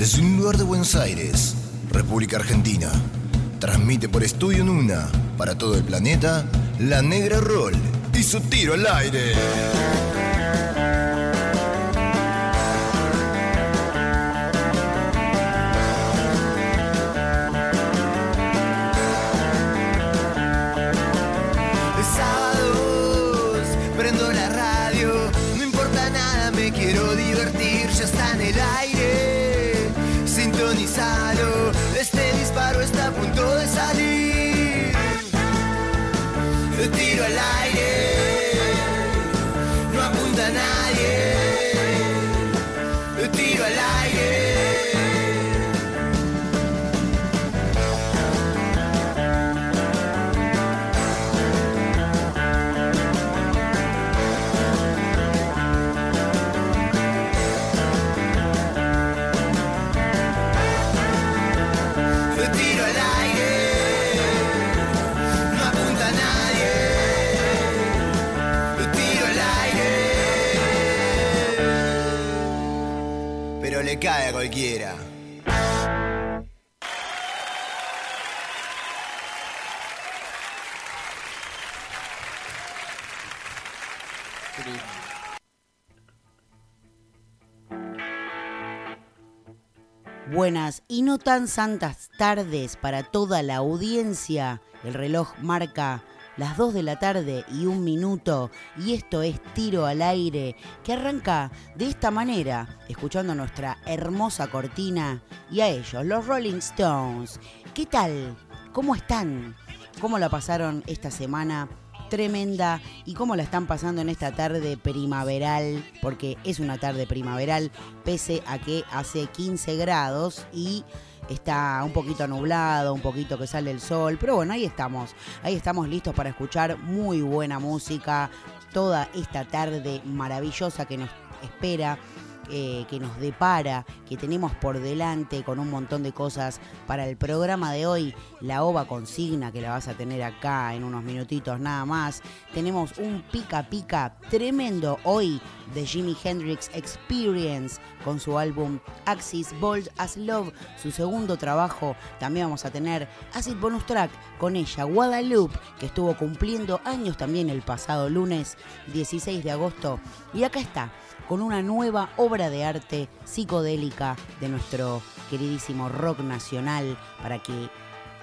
Desde un lugar de Buenos Aires, República Argentina, transmite por Estudio Nuna para todo el planeta La Negra Roll y su tiro al aire. Buenas y no tan santas tardes para toda la audiencia. El reloj marca las 2 de la tarde y un minuto y esto es Tiro al Aire que arranca de esta manera, escuchando nuestra hermosa cortina y a ellos, los Rolling Stones. ¿Qué tal? ¿Cómo están? ¿Cómo la pasaron esta semana? Tremenda. Y cómo la están pasando en esta tarde primaveral, porque es una tarde primaveral, pese a que hace 15 grados y está un poquito nublado, un poquito que sale el sol, pero bueno, ahí estamos, ahí estamos listos para escuchar muy buena música toda esta tarde maravillosa que nos espera. Eh, que nos depara, que tenemos por delante con un montón de cosas para el programa de hoy, la OVA consigna que la vas a tener acá en unos minutitos nada más. Tenemos un pica pica tremendo hoy de Jimi Hendrix Experience con su álbum Axis Bold as Love, su segundo trabajo. También vamos a tener Acid Bonus Track con ella, Guadalupe, que estuvo cumpliendo años también el pasado lunes 16 de agosto. Y acá está, con una nueva obra de arte psicodélica de nuestro queridísimo rock nacional para que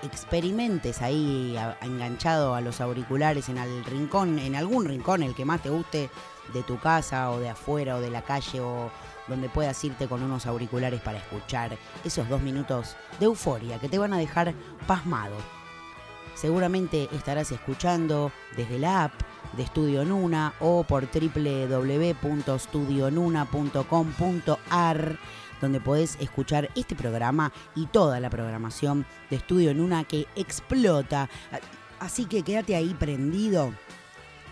experimentes ahí enganchado a los auriculares en el rincón, en algún rincón, el que más te guste de tu casa o de afuera o de la calle o donde puedas irte con unos auriculares para escuchar esos dos minutos de euforia que te van a dejar pasmado. Seguramente estarás escuchando desde la app de Estudio Nuna o por www.studionuna.com.ar donde podés escuchar este programa y toda la programación de Estudio Nuna que explota. Así que quédate ahí prendido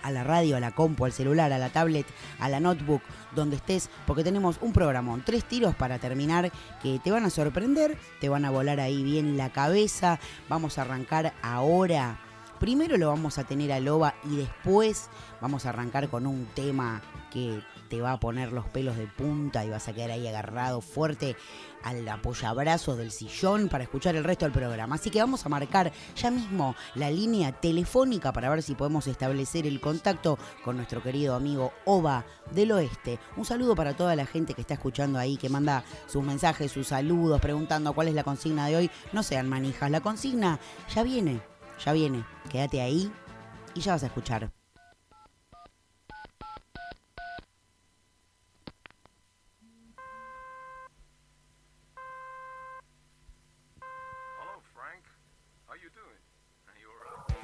a la radio, a la compu, al celular, a la tablet, a la notebook, donde estés, porque tenemos un programón, tres tiros para terminar que te van a sorprender, te van a volar ahí bien la cabeza. Vamos a arrancar ahora. Primero lo vamos a tener a Loba y después vamos a arrancar con un tema que te va a poner los pelos de punta y vas a quedar ahí agarrado fuerte al apoyabrazos del sillón para escuchar el resto del programa. Así que vamos a marcar ya mismo la línea telefónica para ver si podemos establecer el contacto con nuestro querido amigo Ova del Oeste. Un saludo para toda la gente que está escuchando ahí, que manda sus mensajes, sus saludos, preguntando cuál es la consigna de hoy. No sean manijas, la consigna ya viene, ya viene. Quédate ahí y ya vas a escuchar.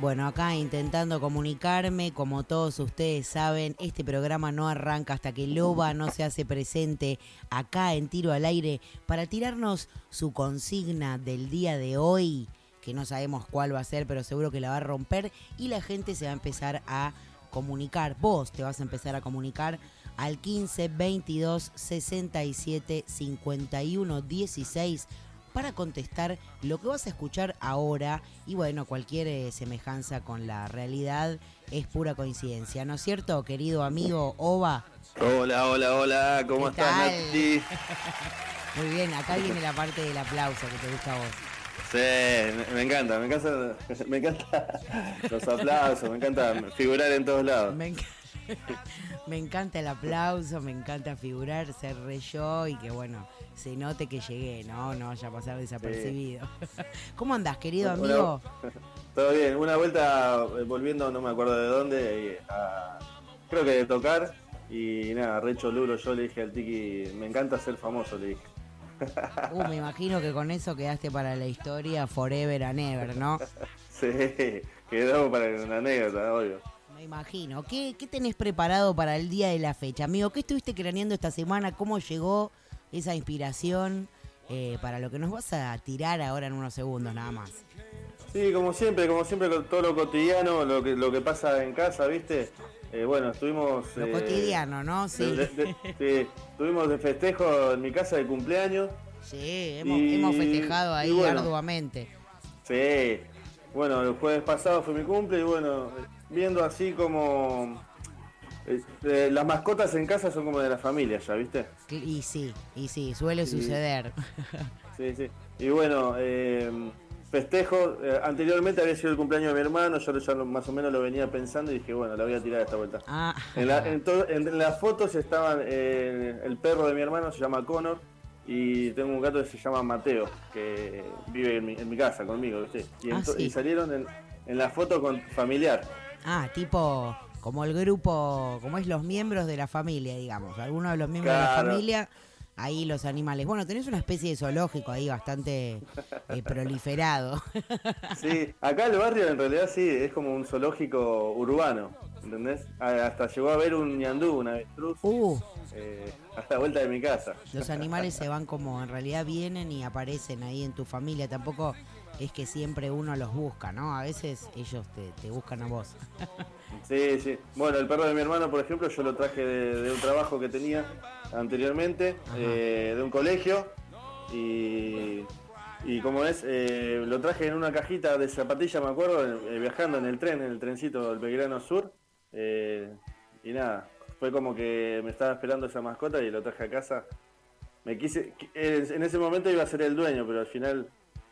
Bueno, acá intentando comunicarme, como todos ustedes saben, este programa no arranca hasta que Loba no se hace presente acá en Tiro al Aire para tirarnos su consigna del día de hoy, que no sabemos cuál va a ser, pero seguro que la va a romper y la gente se va a empezar a comunicar. Vos te vas a empezar a comunicar al 15 22 67 51 16 para contestar lo que vas a escuchar ahora y bueno, cualquier eh, semejanza con la realidad es pura coincidencia, ¿no es cierto, querido amigo Ova? Hola, hola, hola, ¿cómo ¿Qué estás? Nati? Muy bien, acá viene la parte del aplauso que te gusta a vos. Sí, me, encanta, me encanta, me encanta los aplausos, me encanta figurar en todos lados. Me, encanta el aplauso, me encanta figurar, ser re yo y que bueno, se note que llegué, ¿no? No vaya a pasar desapercibido. ¿Cómo andás, querido amigo? todo bien, una vuelta eh, volviendo, no me acuerdo de dónde, creo que de tocar y nada, re cholulo, yo le dije al Tiki, me encanta ser famoso, le dije. Uh, me imagino que con eso quedaste para la historia forever and ever, ¿no? sí, quedó para una anécdota, obvio. Me imagino. ¿Qué, ¿Qué tenés preparado para el día de la fecha? Amigo, ¿qué estuviste craneando esta semana? ¿Cómo llegó esa inspiración eh, para lo que nos vas a tirar ahora en unos segundos nada más? Sí, como siempre, como siempre todo lo cotidiano, lo que, lo que pasa en casa, ¿viste? Eh, bueno, estuvimos... Lo eh, cotidiano, ¿no? Sí. sí. Estuvimos de festejo en mi casa de cumpleaños. Sí, hemos, festejado ahí arduamente. Sí, bueno, el jueves pasado fue mi cumple y bueno, viendo así como... Eh, las mascotas en casa son como de la familia ya, ¿viste? Y sí, y sí, suele suceder. Sí, sí. Y bueno, eh, festejo. Eh, anteriormente había sido el cumpleaños de mi hermano, yo ya más o menos lo venía pensando y dije, bueno, la voy a tirar esta vuelta. Ah. En, en, las fotos estaban eh, el perro de mi hermano, se llama Connor, y tengo un gato que se llama Mateo, que vive en mi, casa conmigo, ¿viste? Y, ah, salieron en, en la foto con familiar. Ah, tipo como el grupo, como es los miembros de la familia, digamos. Algunos de los miembros de la familia ahí los animales. Bueno, tenés una especie de zoológico ahí bastante eh, proliferado. Sí, acá el barrio en realidad sí, es como un zoológico urbano, ¿entendés? Hasta llegó a ver un ñandú, una avestruz, uh. eh, hasta la vuelta de mi casa. Los animales se van como, en realidad vienen y aparecen ahí en tu familia, tampoco es que siempre uno los busca, ¿no? A veces ellos te, buscan a vos. Sí, sí. Bueno, el perro de mi hermano, por ejemplo, yo lo traje de un trabajo que tenía anteriormente, eh, de un colegio. Y, y como es, eh, lo traje en una cajita de zapatilla, me acuerdo, eh, viajando en el tren, en el trencito del Belgrano Sur. y nada, fue como que me estaba esperando esa mascota y lo traje a casa. Me quise, en ese momento iba a ser el dueño, pero al final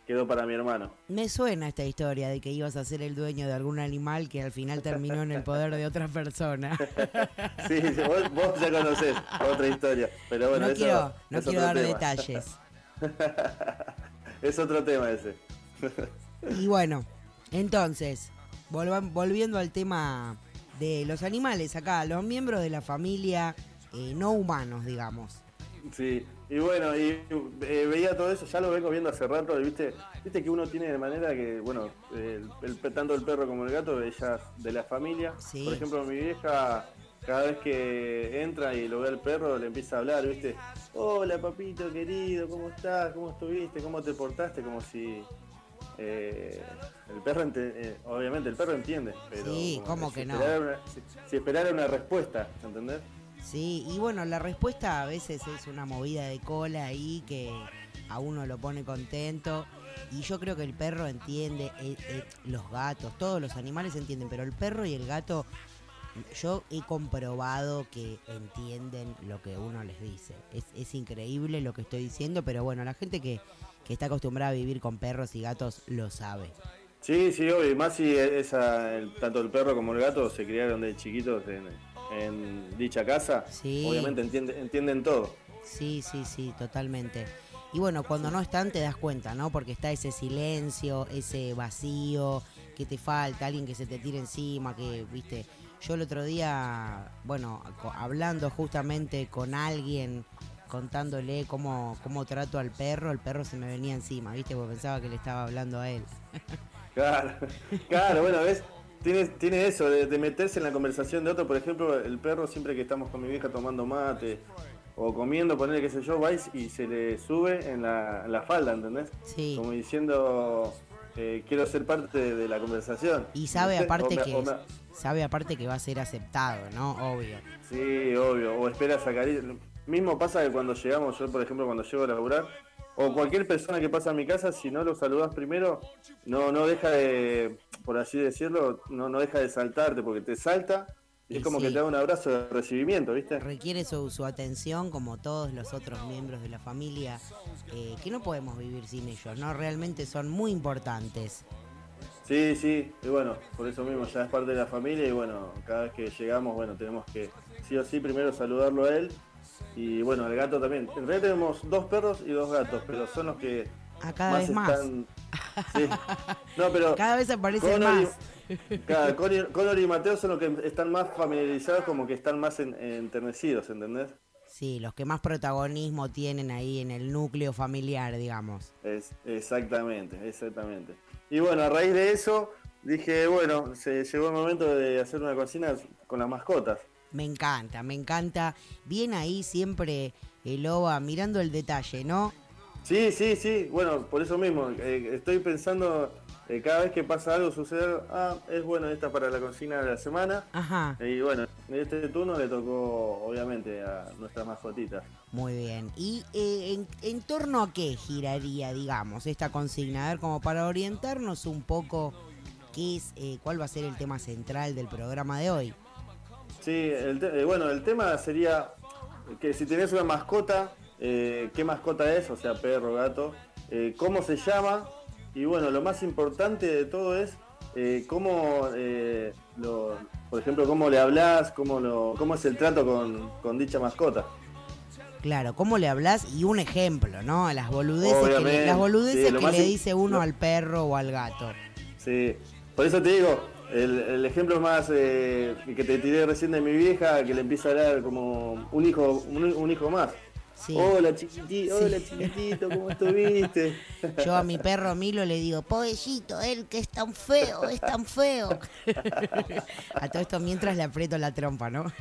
quedó para mi hermano. Me suena esta historia de que ibas a ser el dueño de algún animal que al final terminó en el poder de otra persona. sí, vos, ya conocés otra historia, pero bueno, no quiero, no quiero dar detalles. es otro tema ese. y bueno, entonces, volviendo al tema de los animales acá, los miembros de la familia eh, no humanos, digamos. Sí, y bueno, y eh, veía todo eso, ya lo vengo viendo hace rato, viste, viste que uno tiene de manera que, bueno, el, tanto el perro como el gato, ellas de la familia. Por ejemplo, mi vieja, cada vez que entra y lo ve al perro, le empieza a hablar, viste, hola papito querido, ¿cómo estás? ¿Cómo estuviste? ¿Cómo te portaste? Como si eh, el perro, eh, obviamente el perro entiende, pero sí, ¿cómo que no? si, si, esperara una respuesta, ¿entendés? Sí, y bueno, la respuesta a veces es una movida de cola ahí que a uno lo pone contento. Y yo creo que el perro entiende, eh, eh, los gatos, todos los animales entienden, pero el perro y el gato, yo he comprobado que entienden lo que uno les dice. Es, increíble lo que estoy diciendo, pero bueno, la gente que, que está acostumbrada a vivir con perros y gatos lo sabe. Sí, sí, obvio, más si esa, tanto el perro como el gato se criaron de chiquitos en, en dicha casa, obviamente entienden todo. Sí, sí, sí, totalmente. Y bueno, cuando no están te das cuenta, ¿no? Porque está ese silencio, ese vacío, que te falta, alguien que se te tire encima, que, viste, yo el otro día, bueno, hablando justamente con alguien, contándole cómo, cómo trato al perro, el perro se me venía encima, viste, porque pensaba que le estaba hablando a él. Claro, claro, bueno, ves, tiene, tiene eso, de, meterse en la conversación de otro. Por ejemplo, el perro, siempre que estamos con mi vieja tomando mate o comiendo, ponerle qué sé yo, vais y se le sube en la, falda, ¿entendés? Sí. Como diciendo, eh, quiero ser parte de, la conversación. Y sabe aparte que sabe aparte que va a ser aceptado, ¿no? Obvio. Sí, obvio. O espera sacar. Mismo pasa que cuando llegamos, yo por ejemplo cuando llego a laburar, o cualquier persona que pasa a mi casa, si no lo saludas primero, no, no deja de, por así decirlo, no, no deja de saltarte, porque te salta es como que te da un abrazo de recibimiento, ¿viste? Requiere su, su atención como todos los otros miembros de la familia, eh, que no podemos vivir sin ellos, ¿no? Realmente son muy importantes. Sí, sí, y bueno, por eso mismo ya es parte de la familia y bueno, cada vez que llegamos, bueno, tenemos que sí o sí primero saludarlo a él y bueno, al gato también. En realidad tenemos dos perros y dos gatos, pero son los que a cada vez más. Están... Sí. No, pero cada vez aparecen más. Claro, Conor y Mateo son los que están más familiarizados, como que están más enternecidos, ¿entendés? Sí, los que más protagonismo tienen ahí en el núcleo familiar, digamos. Es, exactamente, exactamente. Y bueno, a raíz de eso dije, bueno, se llegó el momento de hacer una cocina con las mascotas. Me encanta, me encanta. Bien ahí siempre el OVA mirando el detalle, ¿no? Sí, sí, sí. Bueno, por eso mismo. Eh, estoy pensando, eh, cada vez que pasa algo, sucede, ah, es bueno esta para la cocina de la semana. Ajá. Y bueno, en este turno le tocó, obviamente, a nuestras mascotitas. Muy bien. ¿Y eh, en, torno a qué giraría, digamos, esta consigna? A ver, como para orientarnos un poco, ¿qué es, cuál va a ser el tema central del programa de hoy? Sí, bueno, el tema sería que si tenés una mascota, eh, qué mascota es, o sea, perro, gato, eh, cómo se llama y bueno, lo más importante de todo es eh, cómo, por ejemplo, cómo le hablas, cómo, lo, cómo es el trato con, dicha mascota. Claro, cómo le hablas y un ejemplo, ¿no? Las boludeces que, le, las boludeces que le dice uno al perro o al gato. Sí, por eso te digo, el, ejemplo más que te tiré recién de mi vieja, que le empieza a hablar como un hijo, un hijo más. Hola chiquitito, hola chiquitito, ¿cómo estuviste? Yo a mi perro Milo le digo, pobrecito, él que es tan feo, es tan feo. a todo esto mientras le aprieto la trompa, ¿no?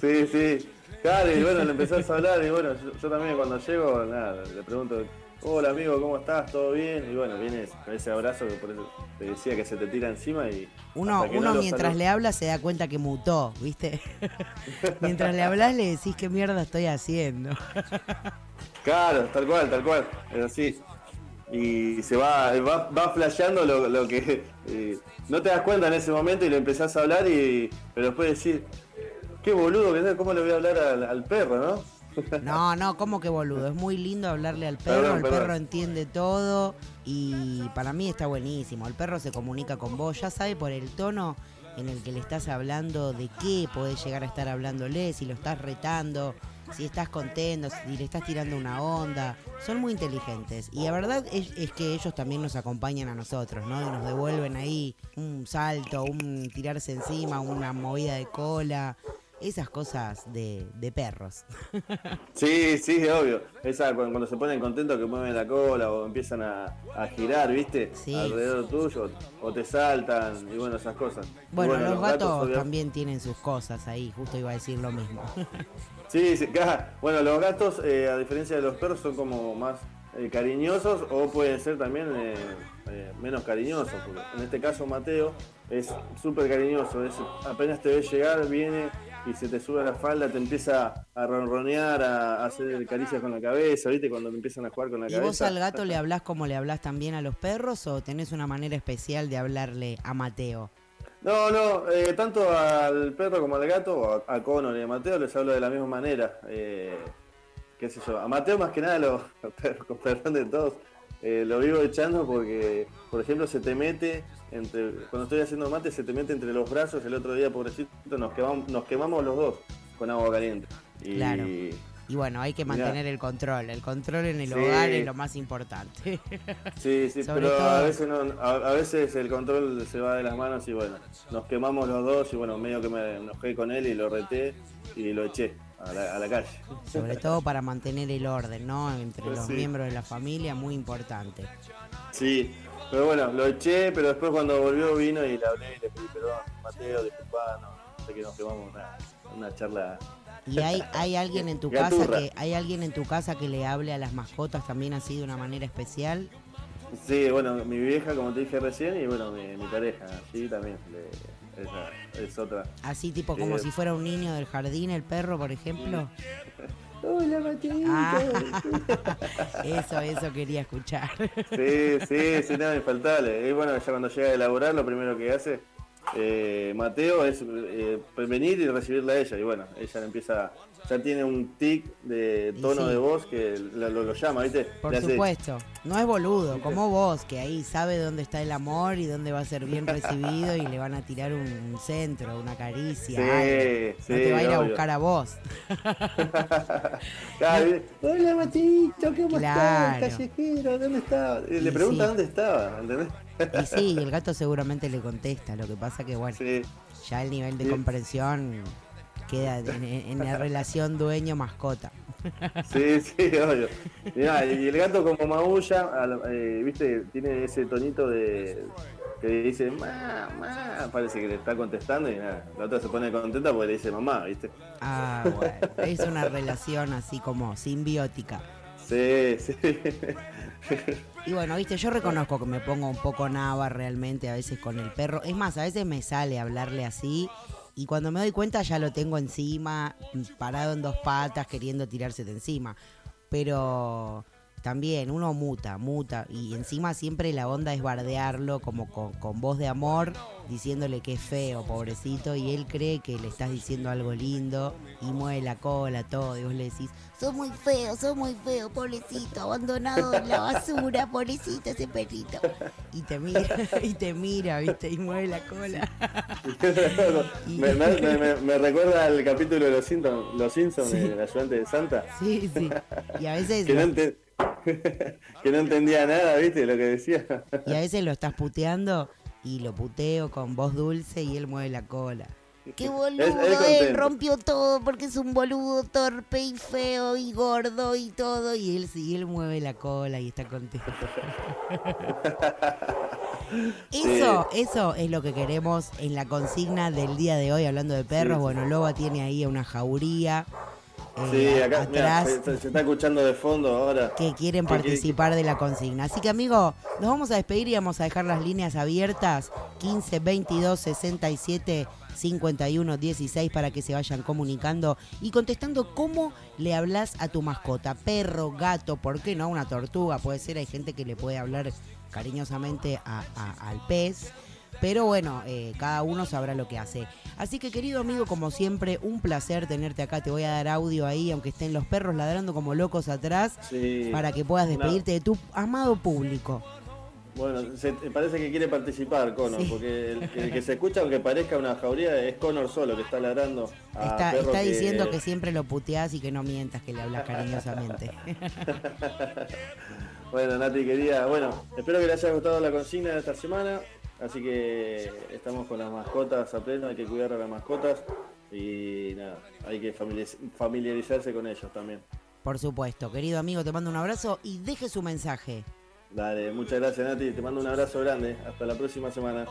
sí, sí. Claro, y bueno, le empezás a hablar y bueno, yo, también cuando llego, nada, le pregunto, hola amigo, ¿cómo estás? ¿Todo bien? Y bueno, vienes con ese abrazo que por eso te decía que se te tira encima y... Uno, uno mientras le habla se da cuenta que mutó, ¿viste? mientras le hablas le decís qué mierda estoy haciendo. claro, tal cual, tal cual, es así. Y se va, va, va flasheando lo, que... Eh, no te das cuenta en ese momento y le empezás a hablar y... Pero después decir, qué boludo, que ¿cómo le voy a hablar al perro, no? No, no, como que boludo. Es muy lindo hablarle al perro, el perro entiende todo y para mí está buenísimo. El perro se comunica con vos, ya sabe por el tono en el que le estás hablando de qué podés llegar a estar hablándole, si lo estás retando, si estás contento, si le estás tirando una onda. Son muy inteligentes. Y la verdad es, es, que ellos también nos acompañan a nosotros, ¿no? Y nos devuelven ahí un salto, un tirarse encima, una movida de cola esas cosas de, perros. Sí, sí, obvio. Esa cuando, se ponen contentos que mueven la cola o empiezan a, girar, ¿viste? Alrededor tuyo, o te saltan, y bueno, esas cosas. Bueno, los, gatos, también tienen sus cosas ahí, justo iba a decir lo mismo. Sí, sí, bueno, los gatos, eh, a diferencia de los perros, son como más eh, cariñosos o pueden ser también eh, menos cariñosos. En este caso Mateo es súper cariñoso, es, apenas te ve llegar, viene y se te sube a la falda, te empieza a ronronear, a, hacer caricias con la cabeza, ¿viste? Cuando empiezan a jugar con la cabeza. ¿Y vos al gato le hablás como le hablás también a los perros o tenés una manera especial de hablarle a Mateo? No, no, eh, tanto al perro como al gato, a, Conor y a Mateo les hablo de la misma manera. Eh, qué sé yo, a Mateo más que nada, lo, con perdón de todos, eh, lo vivo echando porque, por ejemplo, se te mete entre, cuando estoy haciendo mate, se te mete entre los brazos. El otro día, pobrecito, nos quemamos, nos quemamos los dos con agua caliente. Y, claro. Y bueno, hay que mantener el control. El control en el hogar es lo más importante. Sí, sí, pero a, veces a, veces el control se va de las manos y bueno, nos quemamos los dos y bueno, medio que me enojé con él y lo reté y lo eché a la, calle. Sobre todo para mantener el orden, ¿no? Entre los miembros de la familia, muy importante. Sí, pero bueno, lo eché, pero después cuando volvió vino y le hablé y le pedí perdón, Mateo, disculpa, no, sé que nos quemamos una, una charla ¿Y hay, hay alguien en tu casa que hay alguien en tu casa que le hable a las mascotas también así de una manera especial? Sí, bueno, mi vieja, como te dije recién, y bueno, mi, pareja, sí, también. es otra. Así tipo como si fuera un niño del jardín, el perro, por ejemplo. Hola, Mateito. Ah, eso, eso quería escuchar. Sí, sí, sí, nada infaltable. Y bueno, ya cuando llega a elaborar, lo primero que hace eh, Mateo es eh, venir y recibirla a ella. Y bueno, ella empieza, ya tiene un tic de tono de voz que lo, llama, ¿viste? Por supuesto, no es boludo, como vos, que ahí sabe dónde está el amor y dónde va a ser bien recibido y le van a tirar un, centro, una caricia. Sí, no te va a ir a buscar a vos. Hola Matito, ¿cómo estás? Callejero, ¿dónde estaba? Le pregunta dónde estaba, ¿entendés? Y sí, el gato seguramente le contesta, lo que pasa que bueno, ya el nivel de comprensión queda en, la relación dueño-mascota. Sí, sí, obvio. y el gato como maulla, eh, viste, tiene ese tonito de que dice, mamá, parece que le está contestando y nada, la otra se pone contenta porque le dice mamá, viste. Ah, bueno, es una relación así como simbiótica. Sí, sí. Y bueno, viste, yo reconozco que me pongo un poco nava realmente a veces con el perro. Es más, a veces me sale hablarle así y cuando me doy cuenta ya lo tengo encima, parado en dos patas, queriendo tirarse de encima. Pero también uno muta, muta. Y encima siempre la onda es bardearlo como con, voz de amor, diciéndole que es feo, pobrecito. Y él cree que le estás diciendo algo lindo y mueve la cola, todo. Y vos le decís, sos muy feo, sos muy feo, pobrecito, abandonado en la basura, pobrecito ese perrito. Y te mira, y te mira, viste, y mueve la cola. me, recuerda al capítulo de Los Simpsons, los Simpsons, el ayudante de Santa. Sí, sí. Y a veces... que no entendía nada, ¿viste? Lo que decía. y a veces lo estás puteando y lo puteo con voz dulce y él mueve la cola. Qué boludo, él rompió todo porque es un boludo torpe y feo y gordo y todo. Y él sí, él mueve la cola y está contento. eso, eso es lo que queremos en la consigna del día de hoy, hablando de perros. Bueno, Loba tiene ahí una jauría sí, eh, acá se, está escuchando de fondo ahora. Que quieren participar de la consigna. Así que, amigo, nos vamos a despedir y vamos a dejar las líneas abiertas: 15 22 67 51 16 para que se vayan comunicando y contestando cómo le hablas a tu mascota. Perro, gato, ¿por qué no? Una tortuga, puede ser. Hay gente que le puede hablar cariñosamente al pez. Pero bueno, eh, cada uno sabrá lo que hace. Así que querido amigo, como siempre, un placer tenerte acá. Te voy a dar audio ahí, aunque estén los perros ladrando como locos atrás, para que puedas despedirte de tu amado público. Bueno, parece que quiere participar Conor, porque el, que se escucha, aunque parezca una jauría, es Conor solo que está ladrando. está, está diciendo que siempre lo puteás y que no mientas, que le hablas cariñosamente. bueno, Nati, querida, bueno, espero que le haya gustado la consigna de esta semana. Así que estamos con las mascotas a pleno, hay que cuidar a las mascotas y nada, hay que familiarizarse con ellos también. Por supuesto, querido amigo, te mando un abrazo y deje su mensaje. Dale, muchas gracias Nati, te mando un abrazo grande, hasta la próxima semana.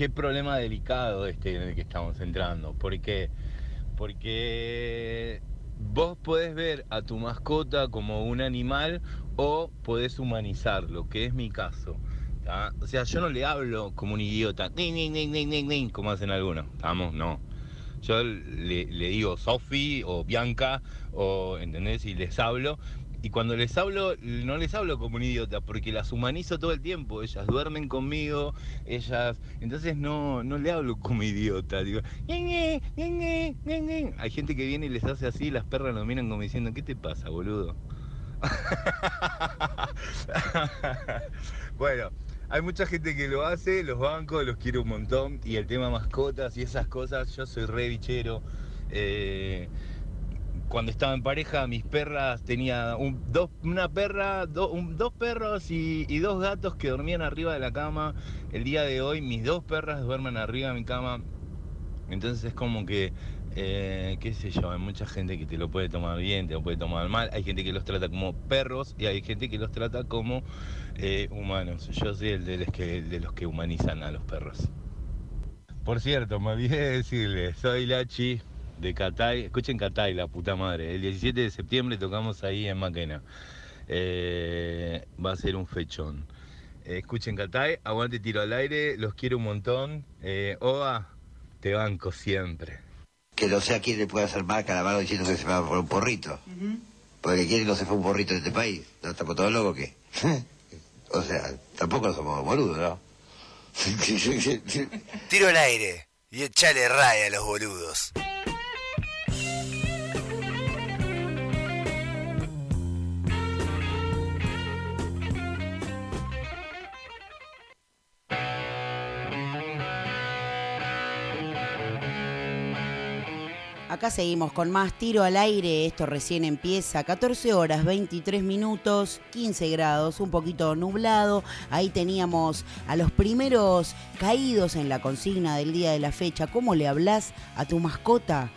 Qué problema delicado este en el que estamos entrando. Porque, porque vos podés ver a tu mascota como un animal o podés humanizarlo, que es mi caso. O sea, yo no le hablo como un idiota, como hacen algunos, ¿estamos? No. Yo le, le digo Sofi o Bianca, o, ¿entendés? Y les hablo, y cuando les hablo, no les hablo como un idiota, porque las humanizo todo el tiempo. Ellas duermen conmigo, ellas. Entonces no, no le hablo como idiota. Digo, hay gente que viene y les hace así, y las perras nos miran como diciendo, ¿qué te pasa, boludo? bueno, hay mucha gente que lo hace, los bancos, los quiero un montón. Y el tema mascotas y esas cosas, yo soy re bichero. Eh, cuando estaba en pareja, mis perras tenía dos, una perra, dos perros y, dos gatos que dormían arriba de la cama. El día de hoy mis dos perras duermen arriba de mi cama. Entonces es como que, eh, qué sé yo, hay mucha gente que te lo puede tomar bien, te lo puede tomar mal. Hay gente que los trata como perros y hay gente que los trata como eh, humanos. Yo soy el de los, que, de los que humanizan a los perros. Por cierto, me olvidé de decirle, soy Lachi, de Catay. Escuchen Catay, la puta madre. El 17 de septiembre tocamos ahí en Maquena. Eh, va a ser un fechón. Eh, escuchen Catay, aguante tiro al aire, los quiero un montón. Eh, Oa, te banco siempre. Que no sé a quién le puede hacer marca la mano diciendo que se va por un porrito. Porque quién no se fue un porrito en este país. ¿No estamos todos locos qué? o sea, tampoco somos boludos, ¿no? Tiro al aire y echale raya a los boludos. Acá seguimos con más tiro al aire, esto recién empieza, 14 horas 23 minutos, 15 grados, un poquito nublado, ahí teníamos a los primeros caídos en la consigna del día de la fecha, ¿cómo le hablas a tu mascota?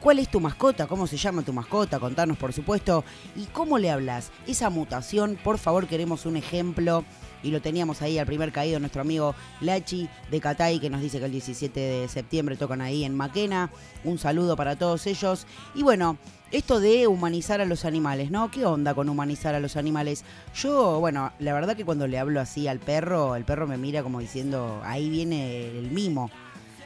¿Cuál es tu mascota? ¿Cómo se llama tu mascota? Contanos por supuesto. ¿Y cómo le hablas? Esa mutación, por favor queremos un ejemplo y lo teníamos ahí al primer caído nuestro amigo Lachi de Catay que nos dice que el 17 de septiembre tocan ahí en Maquena. Un saludo para todos ellos. Y bueno, esto de humanizar a los animales, ¿no? ¿Qué onda con humanizar a los animales? Yo, bueno, la verdad que cuando le hablo así al perro, el perro me mira como diciendo, ahí viene el mimo.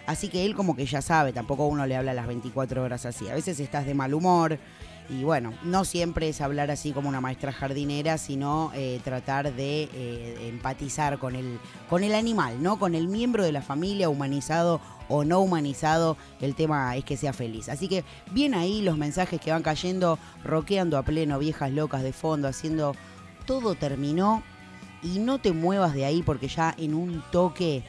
Así que él como que ya sabe, tampoco uno le habla las 24 horas así. A veces estás de mal humor, y bueno, no siempre es hablar así como una maestra jardinera, sino eh, tratar de eh, empatizar con el, con el animal, ¿no? Con el miembro de la familia, humanizado o no humanizado, el tema es que sea feliz. Así que bien ahí los mensajes que van cayendo, roqueando a pleno, viejas locas de fondo, haciendo todo terminó y no te muevas de ahí porque ya en un toque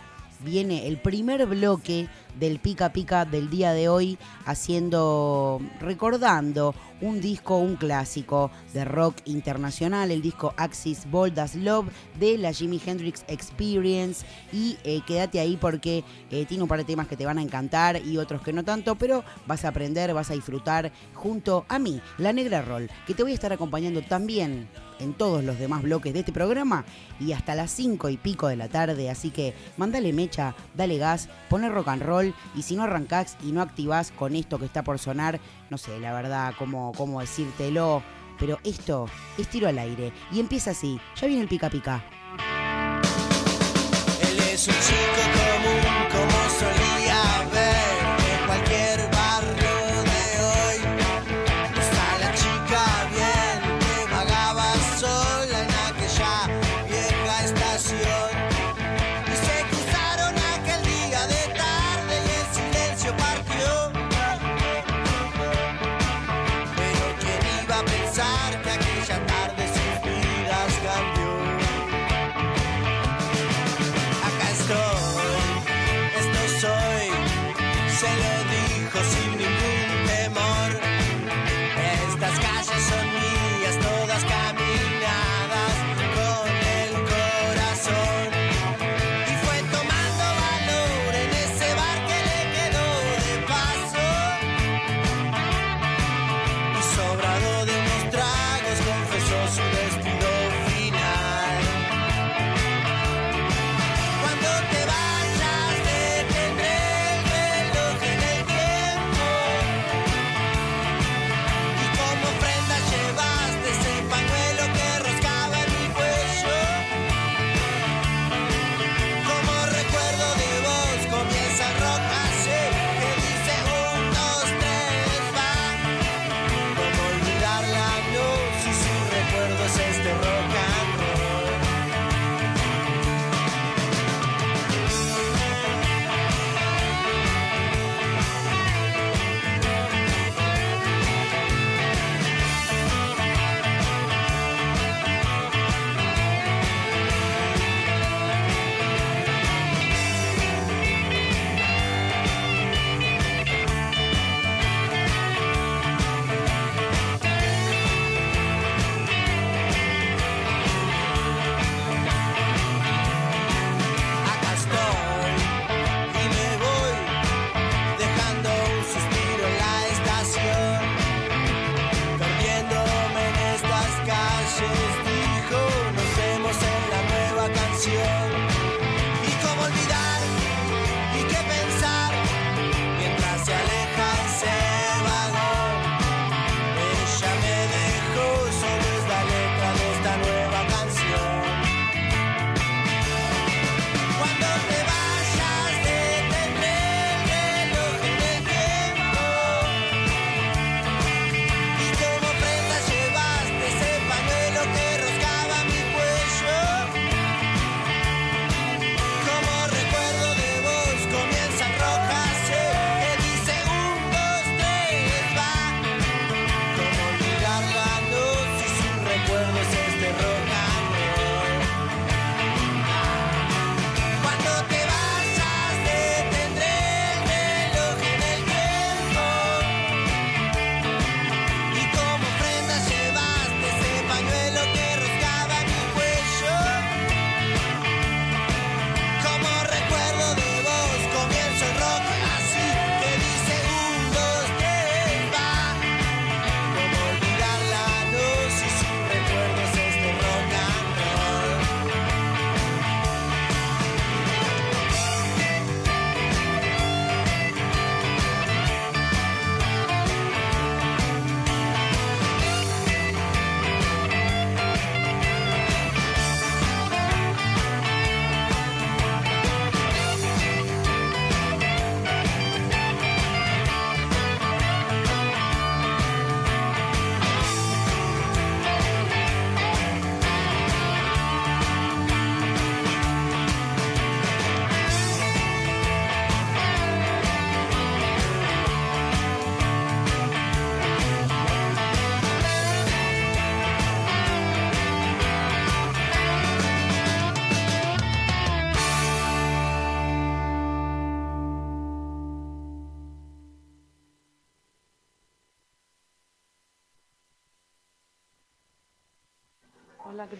viene el primer bloque del Pica Pica del día de hoy, haciendo, recordando un disco, un clásico de rock internacional, el disco Axis Bold as Love de la Jimi Hendrix Experience. Y eh, quédate ahí porque eh, tiene un par de temas que te van a encantar y otros que no tanto, pero vas a aprender, vas a disfrutar junto a mí, la Negra Roll, que te voy a estar acompañando también en todos los demás bloques de este programa y hasta las 5 y pico de la tarde. Así que mandale mecha, dale gas, pone rock and roll y si no arrancás y no activás con esto que está por sonar, no sé, la verdad, cómo, cómo decírtelo, pero esto es tiro al aire y empieza así. Ya viene el pica pica.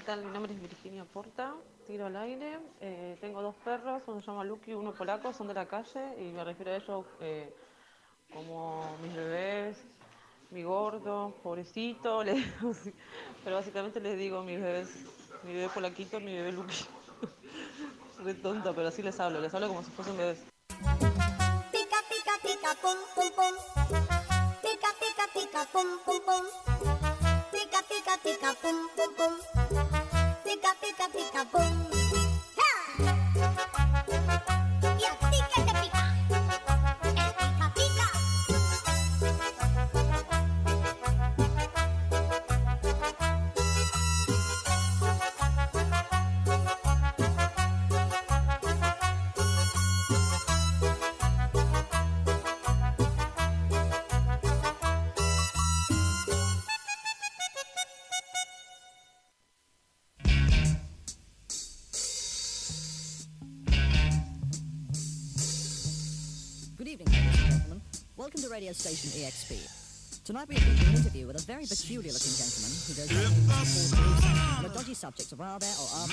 Tal? Mi nombre es Virginia Porta, tiro al aire. Eh, tengo dos perros, uno se llama Lucky y uno polaco, son de la calle y me refiero a ellos eh, como mis bebés, mi gordo, pobrecito, le pero básicamente les digo mis bebés, mi bebé polaquito, mi bebé Lucky. Re tonta, pero así les hablo, les hablo como si fuesen bebés. Welcome to radio station EXP. Tonight we have an interview with a very peculiar looking gentleman who goes the dodgy subjects of are or are.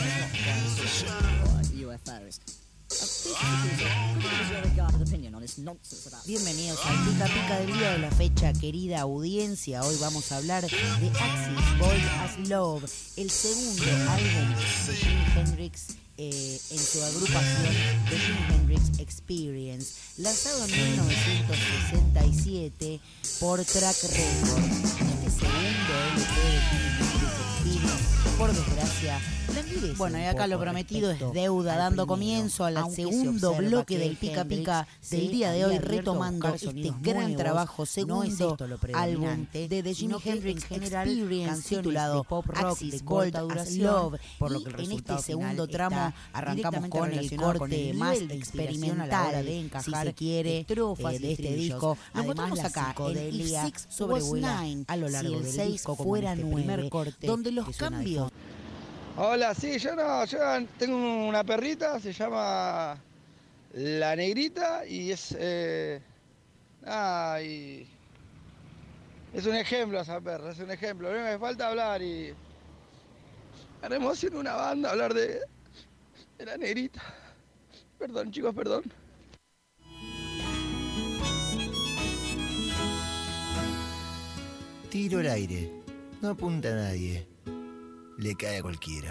Bienvenidos Pica Pica del de la fecha, querida audiencia. Hoy vamos a hablar de Axis Boy as Love, el segundo álbum de Jimi Hendrix eh, en su agrupación de Jimi Hendrix Experience, lanzado en 1967 por Track Records. Este segundo LP de Jimi Hendrix Experience, por desgracia, bueno, y acá lo prometido es deuda, dando comienzo al segundo bloque del Pica Pica del día de hoy, retomando este gran trabajo, segundo álbum de The Jimi Hendrix Experience, titulado Pop Rock de corta duración, por lo que en este segundo tramo arrancamos con el corte más experimental de encajar, si se quiere, eh, de este disco. Lo encontramos acá en If Six sobrevuela a lo largo del disco fuera nueve, donde los cambios Hola, sí, yo no, yo tengo una perrita, se llama La Negrita y es. Eh, ah, y es un ejemplo esa perra, es un ejemplo. A mí me falta hablar y. Haremos haciendo una banda hablar de, de la negrita. Perdón, chicos, perdón. Tiro al aire. No apunta a nadie. Le cae cualquiera.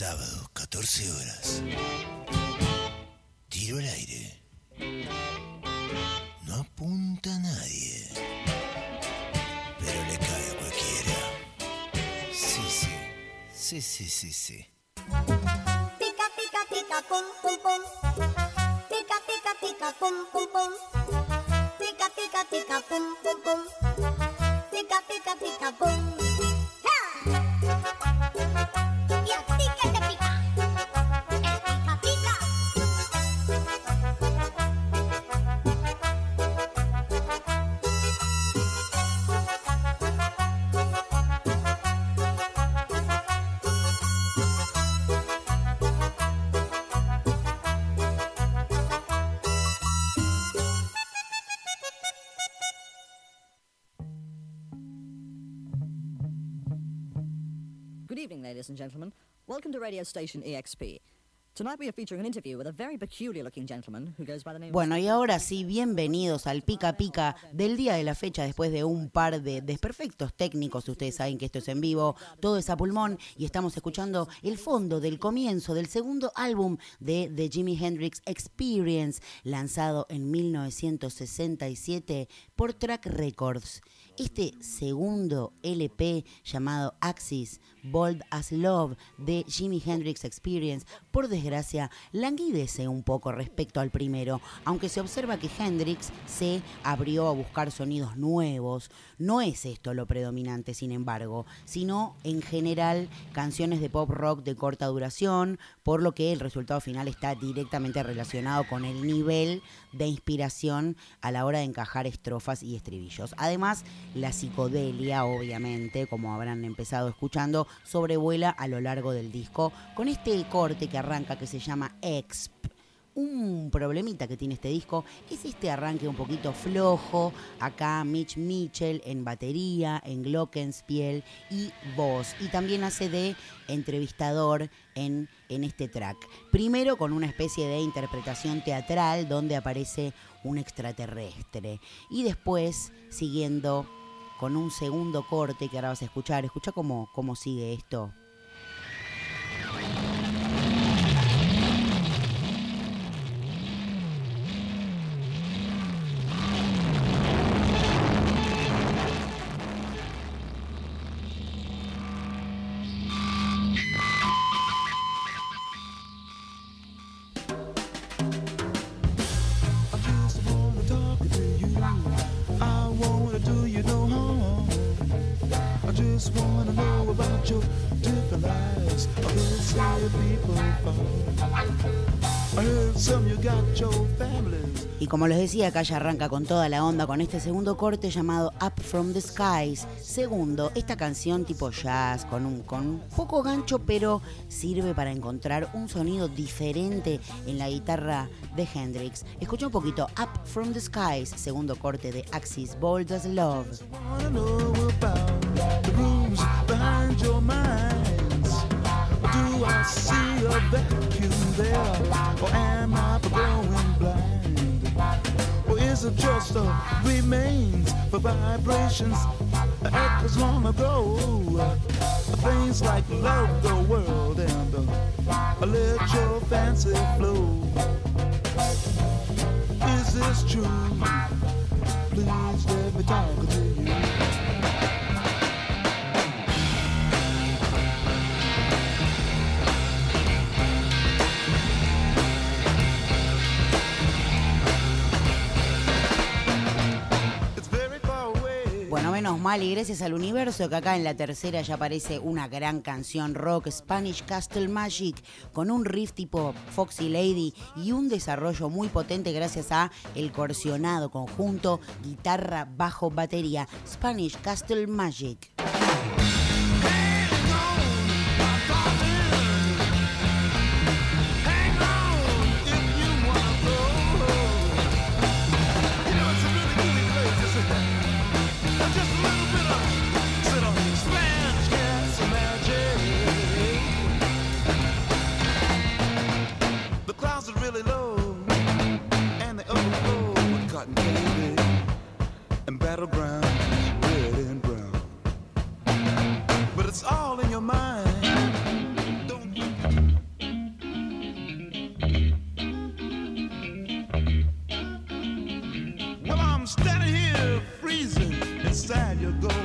Sábado, 14 horas. Tiro al aire. No apunta a nadie. Pero le cae a cualquiera. Sí, sí. Sí, sí, sí, sí. Pica, pica, pica, pum, pum, pum. Pica, pica, pica, pum, pum, pum. Pica, pica, pica, pum, pum, pum. Pica, pica, pica, pum. Ladies and gentlemen. Welcome to radio station EXP. Bueno, y ahora sí, bienvenidos al pica pica del día de la fecha después de un par de desperfectos técnicos. Ustedes saben que esto es en vivo, todo es a pulmón y estamos escuchando el fondo del comienzo del segundo álbum de The Jimi Hendrix Experience, lanzado en 1967 por Track Records. Este segundo LP llamado Axis, Bold as Love de Jimi Hendrix Experience, por desgracia, languidece un poco respecto al primero, aunque se observa que Hendrix se abrió a buscar sonidos nuevos. No es esto lo predominante, sin embargo, sino en general canciones de pop rock de corta duración, por lo que el resultado final está directamente relacionado con el nivel de inspiración a la hora de encajar estrofas y estribillos. Además, la psicodelia, obviamente, como habrán empezado escuchando, sobrevuela a lo largo del disco con este corte que arranca que se llama Exp. Un problemita que tiene este disco es este arranque un poquito flojo. Acá Mitch Mitchell en batería, en glockenspiel y voz. Y también hace de entrevistador en, en este track. Primero con una especie de interpretación teatral donde aparece un extraterrestre. Y después siguiendo con un segundo corte que ahora vas a escuchar. Escucha cómo, cómo sigue esto. Decía, acá ya arranca con toda la onda con este segundo corte llamado Up From the Skies. Segundo, esta canción tipo jazz, con un, con poco gancho, pero sirve para encontrar un sonido diferente en la guitarra de Hendrix. Escucha un poquito Up From the Skies, segundo corte de Axis Bold as Love. I see a vacuum there, or am I going blind? It just a remains for vibrations echoes long ago? Things like love the world and let your fancy flow. Is this true? Please let me talk to you. Mal y gracias al universo que acá en la tercera ya aparece una gran canción rock Spanish Castle Magic con un riff tipo Foxy Lady y un desarrollo muy potente gracias a el corsionado conjunto guitarra bajo batería Spanish Castle Magic. battleground is red and brown. But it's all in your mind. Well, I'm standing here freezing inside your door.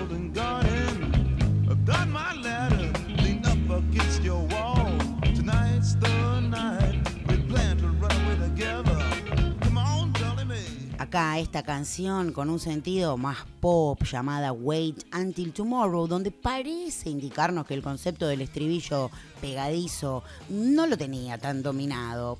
Esta canción con un sentido más pop llamada Wait Until Tomorrow, donde parece indicarnos que el concepto del estribillo pegadizo no lo tenía tan dominado.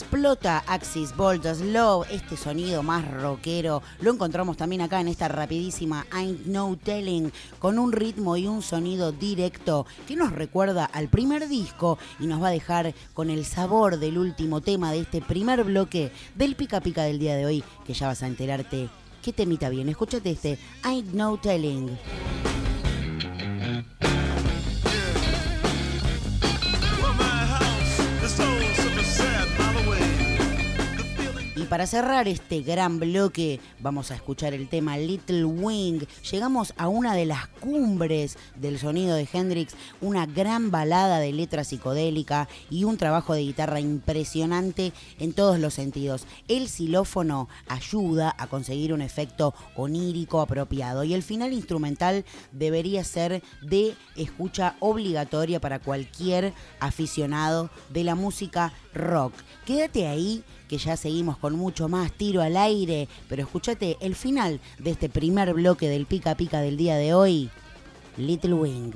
Explota Axis Voltage Love, este sonido más rockero. Lo encontramos también acá en esta rapidísima Ain't No Telling, con un ritmo y un sonido directo que nos recuerda al primer disco y nos va a dejar con el sabor del último tema de este primer bloque del pica pica del día de hoy, que ya vas a enterarte qué temita bien. Escúchate este Ain't No Telling. Para cerrar este gran bloque, vamos a escuchar el tema Little Wing. Llegamos a una de las cumbres del sonido de Hendrix, una gran balada de letra psicodélica y un trabajo de guitarra impresionante en todos los sentidos. El xilófono ayuda a conseguir un efecto onírico apropiado y el final instrumental debería ser de escucha obligatoria para cualquier aficionado de la música rock. Quédate ahí que ya seguimos con mucho más tiro al aire, pero escúchate el final de este primer bloque del pica pica del día de hoy, Little Wing.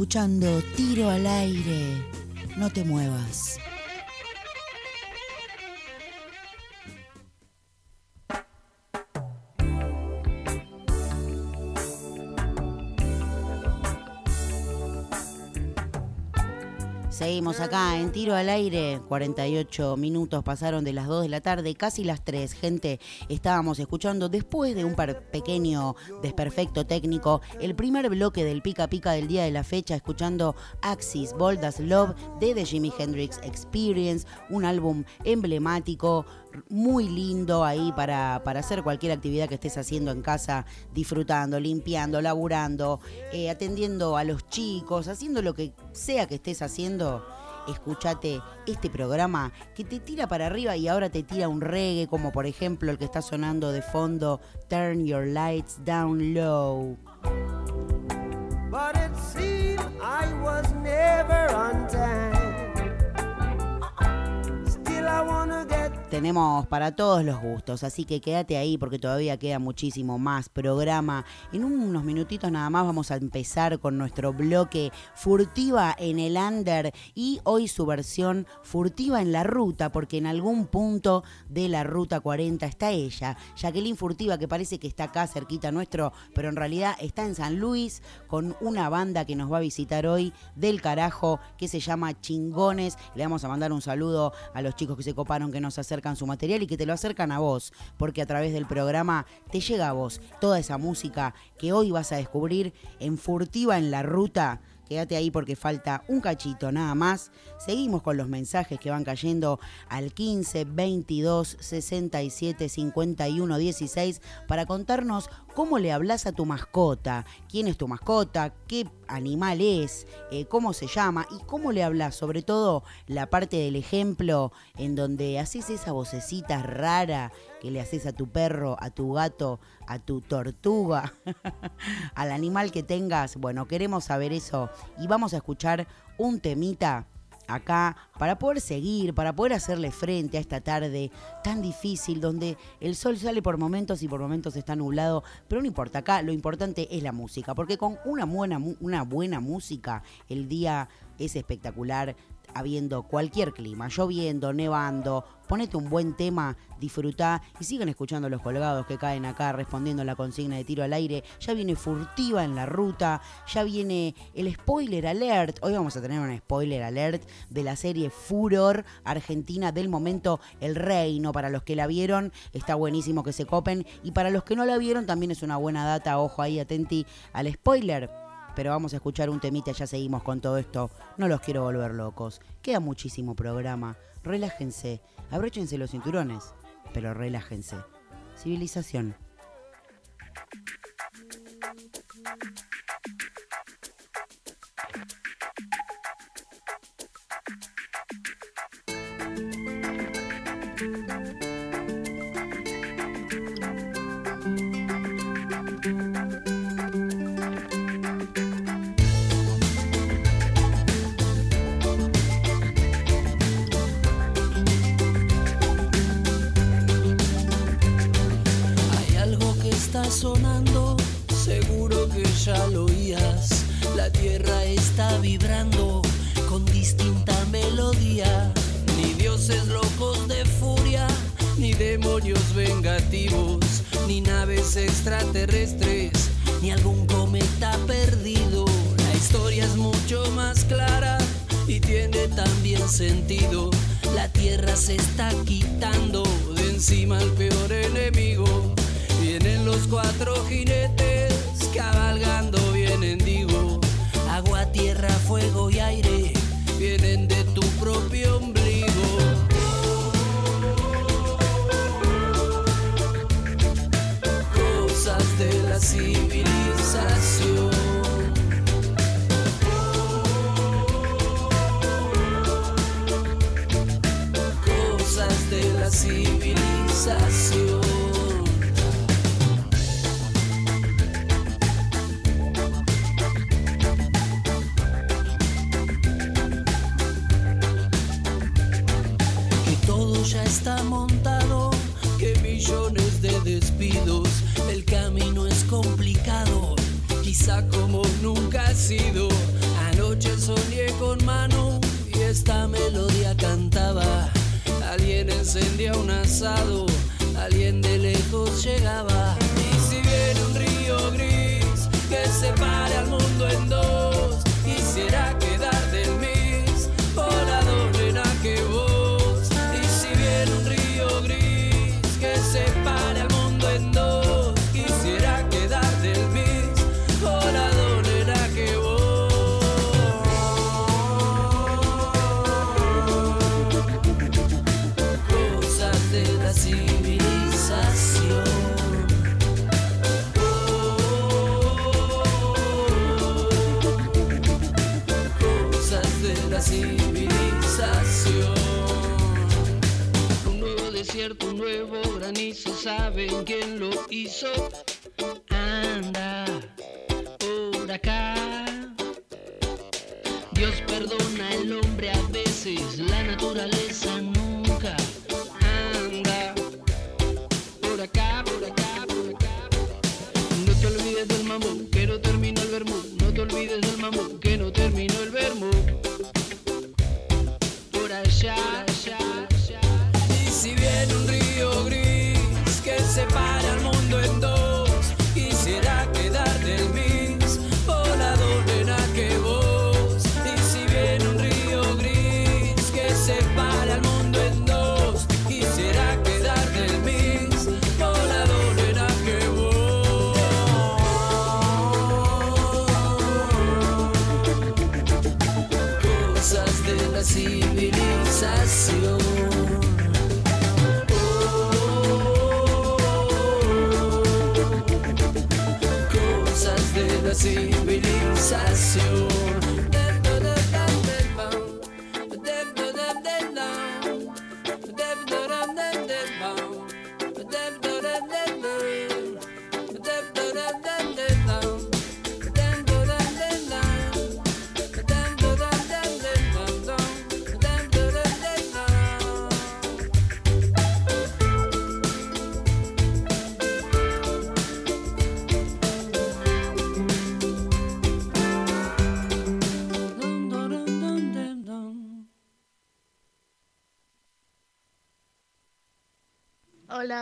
Escuchando Tiro al aire. No te muevas. Acá en tiro al aire. 48 minutos pasaron de las 2 de la tarde, casi las 3. Gente, estábamos escuchando después de un pequeño desperfecto técnico el primer bloque del pica pica del día de la fecha, escuchando Axis Bold as Love de The Jimi Hendrix Experience, un álbum emblemático, muy lindo ahí para, para hacer cualquier actividad que estés haciendo en casa, disfrutando, limpiando, laburando, eh, atendiendo a los chicos, haciendo lo que sea que estés haciendo. Escúchate este programa que te tira para arriba y ahora te tira un reggae, como por ejemplo el que está sonando de fondo, Turn Your Lights Down Low. Tenemos para todos los gustos, así que quédate ahí porque todavía queda muchísimo más programa. En unos minutitos nada más vamos a empezar con nuestro bloque Furtiva en el Under y hoy su versión Furtiva en la Ruta, porque en algún punto de la Ruta 40 está ella, Jacqueline Furtiva, que parece que está acá cerquita nuestro, pero en realidad está en San Luis con una banda que nos va a visitar hoy del carajo que se llama Chingones. Le vamos a mandar un saludo a los chicos que se coparon, que nos acercan su material y que te lo acercan a vos, porque a través del programa te llega a vos toda esa música que hoy vas a descubrir en Furtiva en la Ruta. Quédate ahí porque falta un cachito nada más. Seguimos con los mensajes que van cayendo al 15 22 67 51 16 para contarnos cómo le hablas a tu mascota, quién es tu mascota, qué animal es, eh, cómo se llama y cómo le hablas. Sobre todo la parte del ejemplo en donde haces esa vocecita rara que le haces a tu perro, a tu gato, a tu tortuga, al animal que tengas. Bueno, queremos saber eso. Y vamos a escuchar un temita acá para poder seguir, para poder hacerle frente a esta tarde tan difícil donde el sol sale por momentos y por momentos está nublado, pero no importa, acá lo importante es la música, porque con una buena, una buena música el día es espectacular habiendo cualquier clima, lloviendo, nevando, ponete un buen tema, disfrutá y sigan escuchando los colgados que caen acá respondiendo la consigna de tiro al aire. Ya viene furtiva en la ruta, ya viene el spoiler alert. Hoy vamos a tener un spoiler alert de la serie Furor Argentina del momento El Reino. Para los que la vieron, está buenísimo que se copen. Y para los que no la vieron, también es una buena data. Ojo ahí, atenti al spoiler pero vamos a escuchar un temita, ya seguimos con todo esto. No los quiero volver locos. Queda muchísimo programa. Relájense, abróchense los cinturones, pero relájense. Civilización. La tierra está vibrando con distinta melodía. Ni dioses locos de furia, ni demonios vengativos, ni naves extraterrestres, ni algún cometa perdido. La historia es mucho más clara y tiene también sentido. La tierra se está quitando de encima al peor enemigo. Vienen los cuatro jinetes cabalgando, vienen, digo. Agua, tierra, fuego y aire vienen de tu propio ombligo. Cosas de la civilización. Cosas de la civilización.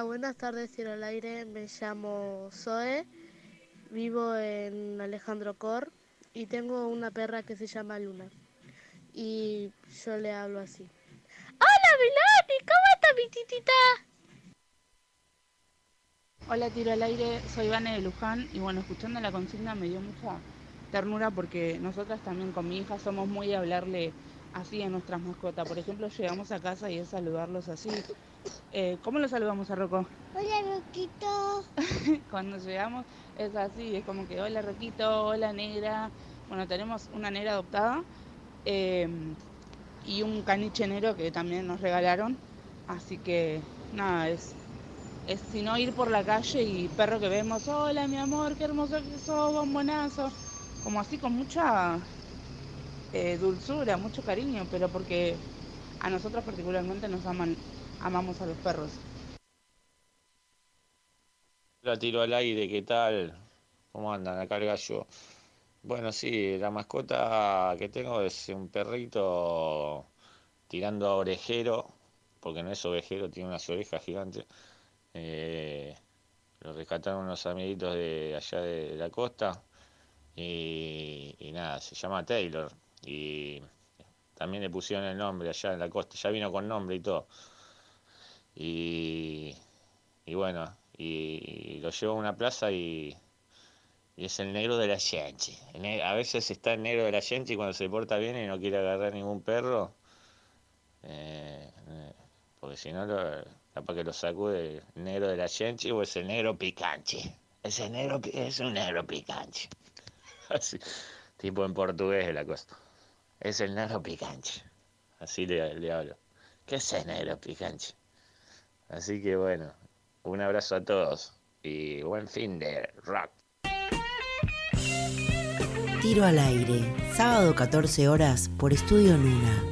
Buenas tardes, Tiro al Aire. Me llamo Zoe, vivo en Alejandro Cor y tengo una perra que se llama Luna. Y yo le hablo así. ¡Hola, Milani! ¿Cómo está mi titita? Hola, tiro al aire, soy Vane de Luján y bueno, escuchando la consigna me dio mucha ternura porque nosotras también con mi hija somos muy de hablarle así a nuestras mascotas. Por ejemplo, llegamos a casa y es saludarlos así. Eh, ¿Cómo los saludamos a Rocco? Hola, Roquito. Cuando llegamos es así, es como que hola Roquito, hola negra. Bueno, tenemos una negra adoptada eh, y un caniche negro que también nos regalaron. Así que nada, es, es sino ir por la calle y perro que vemos, hola mi amor, qué hermoso que sos, bombonazo. Como así con mucha eh, dulzura, mucho cariño, pero porque a nosotros particularmente nos aman, amamos a los perros. La tiro al aire, ¿qué tal? ¿Cómo andan? Acá el gallo. Bueno, sí, la mascota que tengo es un perrito tirando a orejero, porque no es ovejero, tiene unas orejas gigantes. Eh, lo rescataron unos amiguitos de allá de la costa y, y nada, se llama Taylor y también le pusieron el nombre allá en la costa, ya vino con nombre y todo. Y, y bueno, y, lo llevo a una plaza y, y es el negro de la gente. A veces está el negro de la gente y cuando se porta bien y no quiere agarrar ningún perro, eh, eh, porque si no, capaz que lo sacude el negro de la gente o es el negro picante. Es, el negro, es un negro picante. Tipo en portugués la costa. Es el negro picante. Así le, hablo. ¿Qué es el negro picante? Así que bueno, un abrazo a todos y buen fin de rock. Tiro al aire, sábado 14 horas por Estudio Luna.